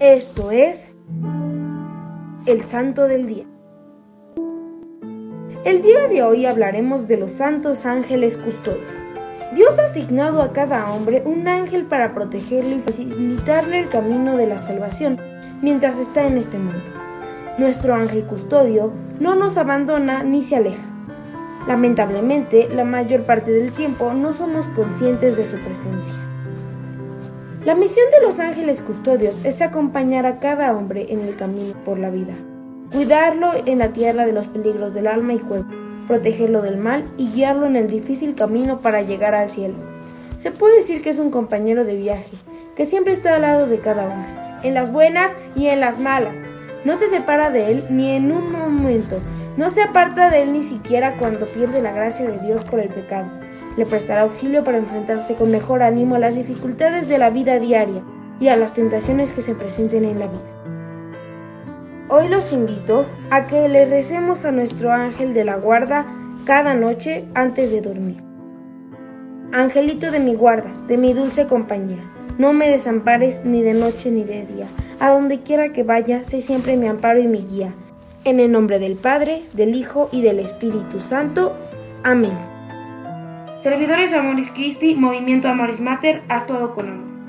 Esto es el Santo del Día. El día de hoy hablaremos de los santos ángeles custodios. Dios ha asignado a cada hombre un ángel para protegerle y facilitarle el camino de la salvación mientras está en este mundo. Nuestro ángel custodio no nos abandona ni se aleja. Lamentablemente, la mayor parte del tiempo no somos conscientes de su presencia. La misión de los ángeles custodios es acompañar a cada hombre en el camino por la vida, cuidarlo en la tierra de los peligros del alma y cuerpo, protegerlo del mal y guiarlo en el difícil camino para llegar al cielo. Se puede decir que es un compañero de viaje, que siempre está al lado de cada hombre, en las buenas y en las malas. No se separa de él ni en un momento, no se aparta de él ni siquiera cuando pierde la gracia de Dios por el pecado. Le prestará auxilio para enfrentarse con mejor ánimo a las dificultades de la vida diaria y a las tentaciones que se presenten en la vida. Hoy los invito a que le recemos a nuestro ángel de la guarda cada noche antes de dormir. Angelito de mi guarda, de mi dulce compañía, no me desampares ni de noche ni de día. A donde quiera que vaya, sé siempre mi amparo y mi guía. En el nombre del Padre, del Hijo y del Espíritu Santo. Amén. Servidores Amoris Christi, Movimiento Amoris Mater, actuado con amor.